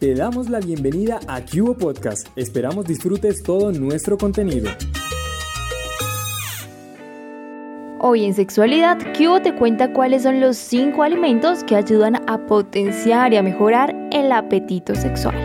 Te damos la bienvenida a Cubo Podcast. Esperamos disfrutes todo nuestro contenido. Hoy en Sexualidad, Cubo te cuenta cuáles son los 5 alimentos que ayudan a potenciar y a mejorar el apetito sexual.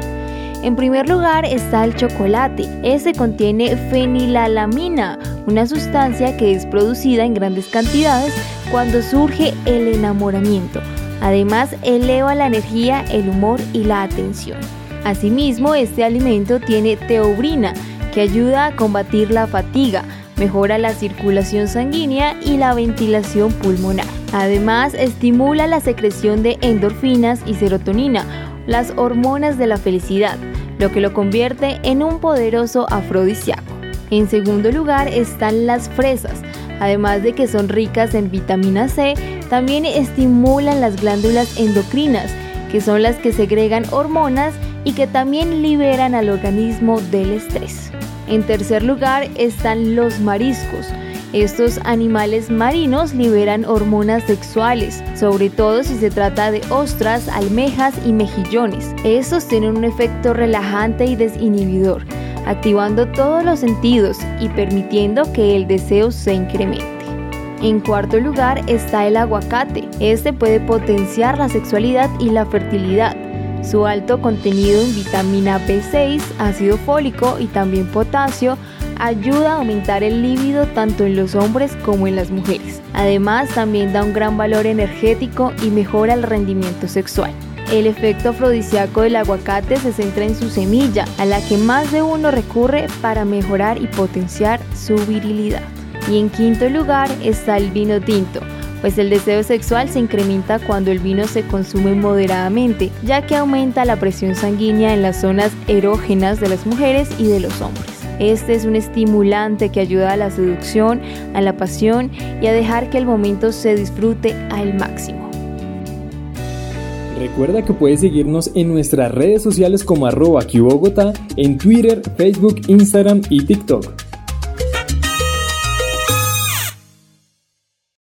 En primer lugar está el chocolate. Este contiene fenilalamina, una sustancia que es producida en grandes cantidades cuando surge el enamoramiento. Además, eleva la energía, el humor y la atención. Asimismo, este alimento tiene teobrina, que ayuda a combatir la fatiga, mejora la circulación sanguínea y la ventilación pulmonar. Además, estimula la secreción de endorfinas y serotonina, las hormonas de la felicidad, lo que lo convierte en un poderoso afrodisíaco. En segundo lugar están las fresas. Además de que son ricas en vitamina C, también estimulan las glándulas endocrinas, que son las que segregan hormonas y que también liberan al organismo del estrés. En tercer lugar están los mariscos. Estos animales marinos liberan hormonas sexuales, sobre todo si se trata de ostras, almejas y mejillones. Estos tienen un efecto relajante y desinhibidor, activando todos los sentidos y permitiendo que el deseo se incremente. En cuarto lugar está el aguacate. Este puede potenciar la sexualidad y la fertilidad su alto contenido en vitamina B6, ácido fólico y también potasio ayuda a aumentar el líbido tanto en los hombres como en las mujeres. Además, también da un gran valor energético y mejora el rendimiento sexual. El efecto afrodisíaco del aguacate se centra en su semilla, a la que más de uno recurre para mejorar y potenciar su virilidad. Y en quinto lugar está el vino tinto pues el deseo sexual se incrementa cuando el vino se consume moderadamente, ya que aumenta la presión sanguínea en las zonas erógenas de las mujeres y de los hombres. Este es un estimulante que ayuda a la seducción, a la pasión y a dejar que el momento se disfrute al máximo. Recuerda que puedes seguirnos en nuestras redes sociales como arroba en Twitter, Facebook, Instagram y TikTok.